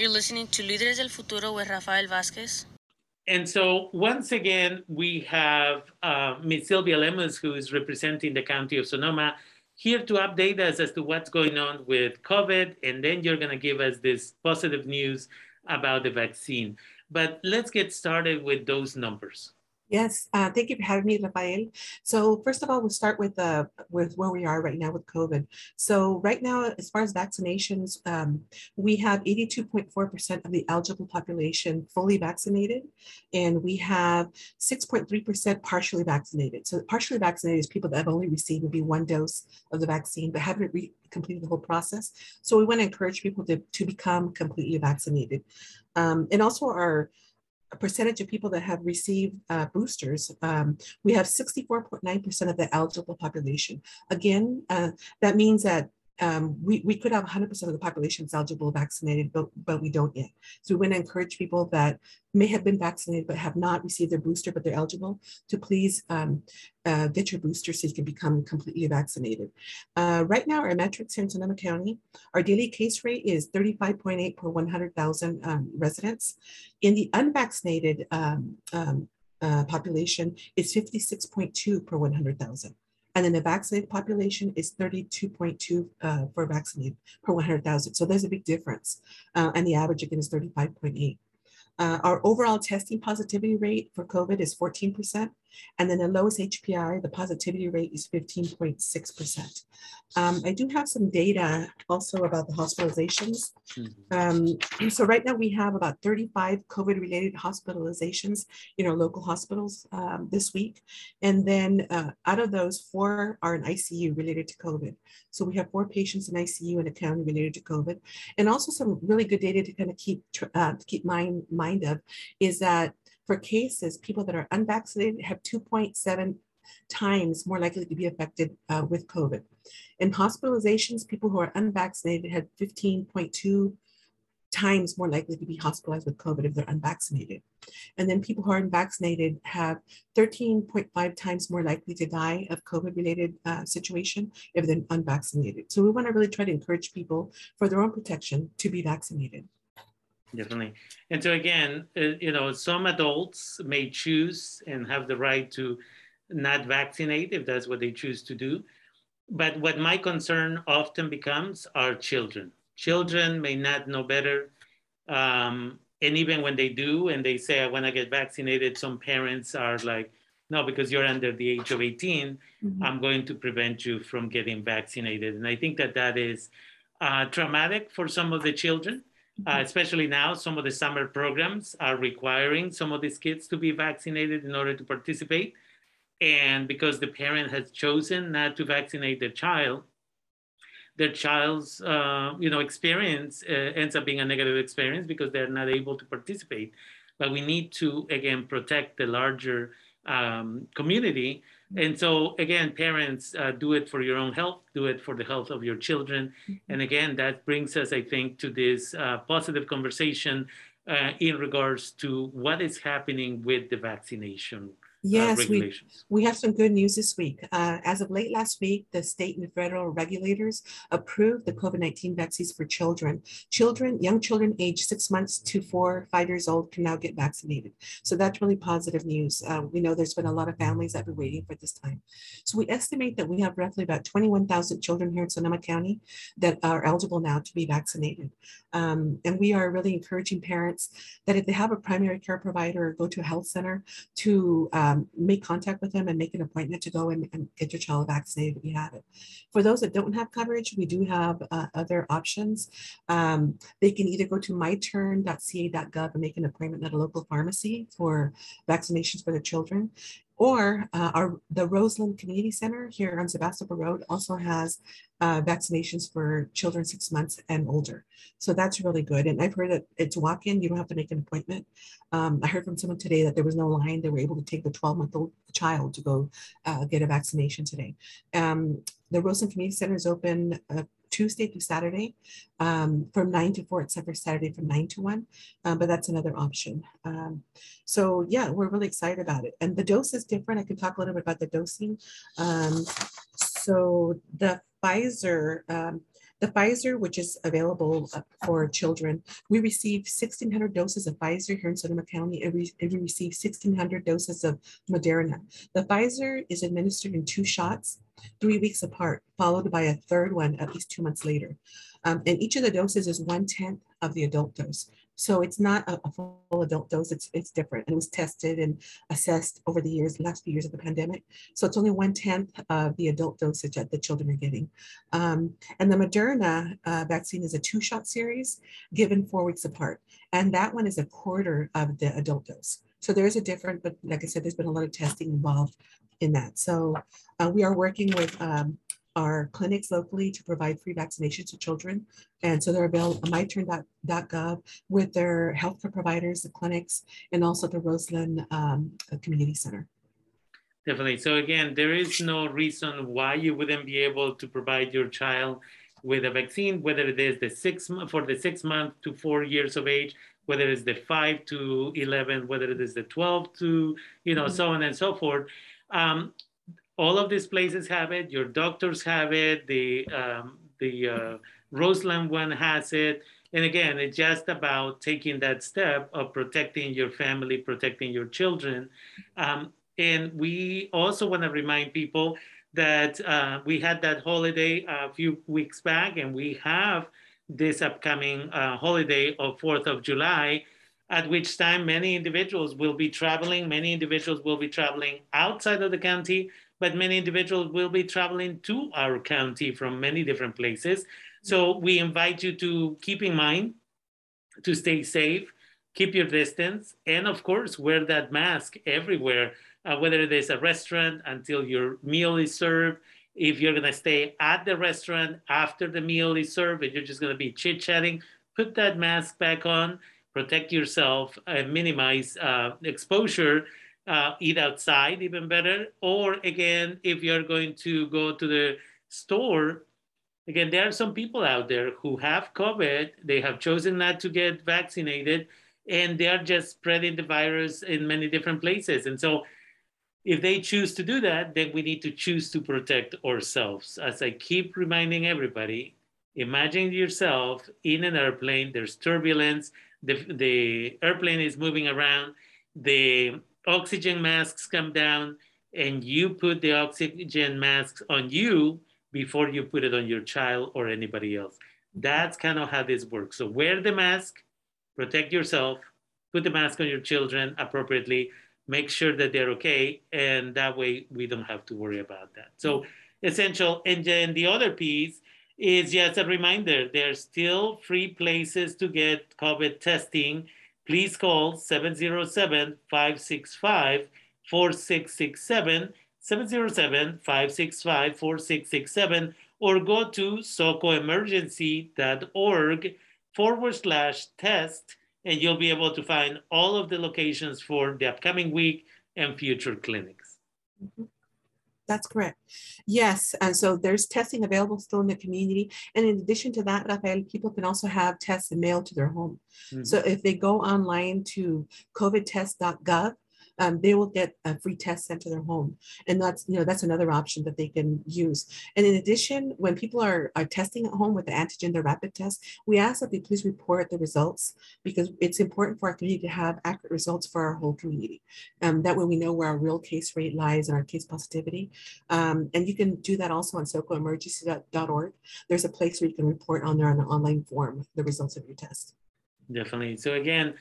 You're listening to Líderes del Futuro with Rafael Vázquez. And so once again, we have uh, Ms. Sylvia Lemus, who is representing the County of Sonoma, here to update us as to what's going on with COVID. And then you're going to give us this positive news about the vaccine. But let's get started with those numbers. Yes, uh, thank you for having me, Rafael. So first of all, we'll start with uh, with where we are right now with COVID. So right now, as far as vaccinations, um, we have 82.4% of the eligible population fully vaccinated, and we have 6.3% partially vaccinated. So partially vaccinated is people that have only received maybe one dose of the vaccine, but haven't completed the whole process. So we want to encourage people to, to become completely vaccinated. Um, and also our a percentage of people that have received uh, boosters, um, we have 64.9% of the eligible population. Again, uh, that means that um, we, we could have 100% of the population is eligible vaccinated, but, but we don't yet. So we want to encourage people that may have been vaccinated but have not received their booster, but they're eligible to please um, uh, get your booster so you can become completely vaccinated. Uh, right now, our metrics here in Sonoma County, our daily case rate is 35.8 per 100,000 um, residents. In the unvaccinated um, um, uh, population, it's 56.2 per 100,000. And then the vaccinated population is 32.2 uh, for vaccinated per 100,000. So there's a big difference. Uh, and the average again is 35.8. Uh, our overall testing positivity rate for COVID is 14%. And then the lowest HPI, the positivity rate is 15.6%. Um, I do have some data also about the hospitalizations. Mm-hmm. Um, so right now we have about 35 COVID related hospitalizations in our local hospitals um, this week. And then uh, out of those, four are in ICU related to COVID. So we have four patients in ICU in a county related to COVID. And also some really good data to kind of keep, uh, keep mind, mind of is that for cases, people that are unvaccinated have 2.7 times more likely to be affected uh, with COVID. In hospitalizations, people who are unvaccinated had 15.2 times more likely to be hospitalized with COVID if they're unvaccinated. And then people who are unvaccinated have 13.5 times more likely to die of COVID related uh, situation if they're unvaccinated. So we want to really try to encourage people for their own protection to be vaccinated. Definitely. And so again, uh, you know, some adults may choose and have the right to not vaccinate if that's what they choose to do. But what my concern often becomes are children. Children may not know better. Um, and even when they do and they say, I want to get vaccinated, some parents are like, no, because you're under the age of 18, mm-hmm. I'm going to prevent you from getting vaccinated. And I think that that is uh, traumatic for some of the children. Uh, especially now, some of the summer programs are requiring some of these kids to be vaccinated in order to participate. And because the parent has chosen not to vaccinate their child, their child's uh, you know experience uh, ends up being a negative experience because they're not able to participate. But we need to again protect the larger um, community. And so again, parents uh, do it for your own health, do it for the health of your children. Mm-hmm. And again, that brings us, I think, to this uh, positive conversation uh, in regards to what is happening with the vaccination yes, uh, we, we have some good news this week. Uh, as of late last week, the state and federal regulators approved the COVID 19 vaccines for children. Children, young children aged six months to four, five years old can now get vaccinated. So that's really positive news. Uh, we know there's been a lot of families that have been waiting for this time. So we estimate that we have roughly about 21,000 children here in Sonoma County that are eligible now to be vaccinated. Um, and we are really encouraging parents that if they have a primary care provider or go to a health center to um, make contact with them and make an appointment to go and, and, get your child vaccinated if you have it. For those that don't have coverage, we do have uh, other options. Um, they can either go to myturn.ca.gov and make an appointment at a local pharmacy for vaccinations for their children. Or uh, our, the Roseland Community Center here on Sebastopol Road also has uh, vaccinations for children six months and older. So that's really good. And I've heard that it's walk in, you don't have to make an appointment. Um, I heard from someone today that there was no line. They were able to take the 12 month old child to go uh, get a vaccination today. Um, the Roseland Community Center is open uh, Tuesday through Saturday um, from 9 to 4, except for Saturday from 9 to 1. Um, but that's another option. Um, so, yeah, we're really excited about it. And the dose is different. I can talk a little bit about the dosing. Um, so, the Pfizer um, The Pfizer, which is available uh, for children, we received 1,600 doses of Pfizer here in Sonoma County, and we, received 1,600 doses of Moderna. The Pfizer is administered in two shots, three weeks apart, followed by a third one at least two months later. Um, and each of the doses is one tenth of the adult dose. So it's not a, a, full adult dose, it's, it's different. And it was tested and assessed over the years, the last few years of the pandemic. So it's only one tenth of the adult dosage that the children are getting. Um, and the Moderna uh, vaccine is a two shot series given four weeks apart. And that one is a quarter of the adult dose. So there is a difference, but like I said, there's been a lot of testing involved in that. So uh, we are working with um, our clinics locally to provide free vaccinations to children. And so they're available on myturn.gov with their healthcare providers, the clinics, and also the Roseland um, Community Center. Definitely. So again, there is no reason why you wouldn't be able to provide your child with a vaccine, whether it is the six for the six month to four years of age, whether it's the five to 11, whether it is the 12 to, you know, mm-hmm. so on and so forth. Um, all of these places have it. Your doctors have it. The um, the uh, Roseland one has it. And again, it's just about taking that step of protecting your family, protecting your children. Um, and we also want to remind people that uh, we had that holiday a few weeks back, and we have this upcoming uh, holiday of 4th of July, at which time many individuals will be traveling. Many individuals will be traveling outside of the county but many individuals will be traveling to our county from many different places. So we invite you to keep in mind to stay safe, keep your distance, and of course, wear that mask everywhere, uh, whether is a restaurant until your meal is served. If you're gonna stay at the restaurant after the meal is served, and you're just gonna be chit chatting, put that mask back on, protect yourself, and minimize uh, exposure uh, eat outside even better. Or again, if you're going to go to the store, again, there are some people out there who have COVID, they have chosen not to get vaccinated, and they are just spreading the virus in many different places. And so if they choose to do that, then we need to choose to protect ourselves. As I keep reminding everybody, imagine yourself in an airplane, there's turbulence, the, the airplane is moving around, the oxygen masks come down and you put the oxygen masks on you before you put it on your child or anybody else. That's kind of how this works. So wear the mask, protect yourself, put the mask on your children appropriately, make sure that they're okay, and that way we don't have to worry about that. So essential. And then the other piece is just a reminder there's still free places to get COVID testing please call 707 565 4667, 707 565 4667, or go to socoemergency.org forward slash test, and you'll be able to find all of the locations for the upcoming week and future clinics. Mm-hmm. That's correct. Yes. And so there's testing available still in the community. And in addition to that, Rafael, people can also have tests mailed to their home. Mm-hmm. So if they go online to covidtest.gov, um, they will get a free test sent to their home. And that's, you know, that's another option that they can use. And in addition, when people are, are testing at home with the antigen, the rapid test, we ask that they please report the results because it's important for our community to have accurate results for our whole community. Um, that way we know where our real case rate lies and our case positivity. Um, and you can do that also on socoemergency.org. There's a place where you can report on there on an online form the results of your test. Definitely. So again,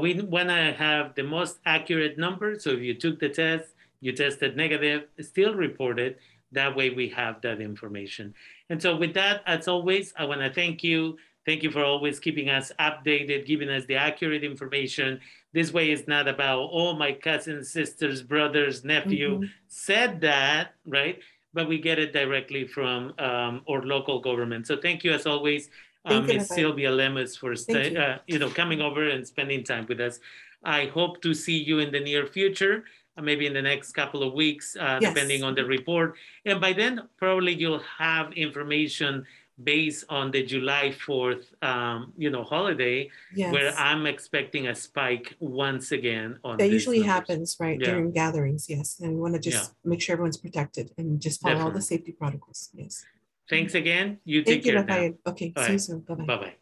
we want to have the most accurate number. So if you took the test, you tested negative, still report it. That way we have that information. And so with that, as always, I want to thank you. Thank you for always keeping us updated, giving us the accurate information. This way it's not about, oh, my cousins, sisters, brothers, nephew mm-hmm. said that, right? But we get it directly from um, our local government. So thank you as always um, Miss Sylvia Lemus for stay, you. Uh, you know coming over and spending time with us. I hope to see you in the near future, uh, maybe in the next couple of weeks, uh, yes. depending on the report. And by then, probably you'll have information based on the July 4th, um, you know, holiday, yes. where I'm expecting a spike once again. On that usually numbers. happens right yeah. during gatherings, yes. And we want to just yeah. make sure everyone's protected and just follow Definitely. all the safety protocols. Yes. Thanks again. You take Thank you, care now. Rafael. Okay, All see you soon. Bye-bye. Bye bye.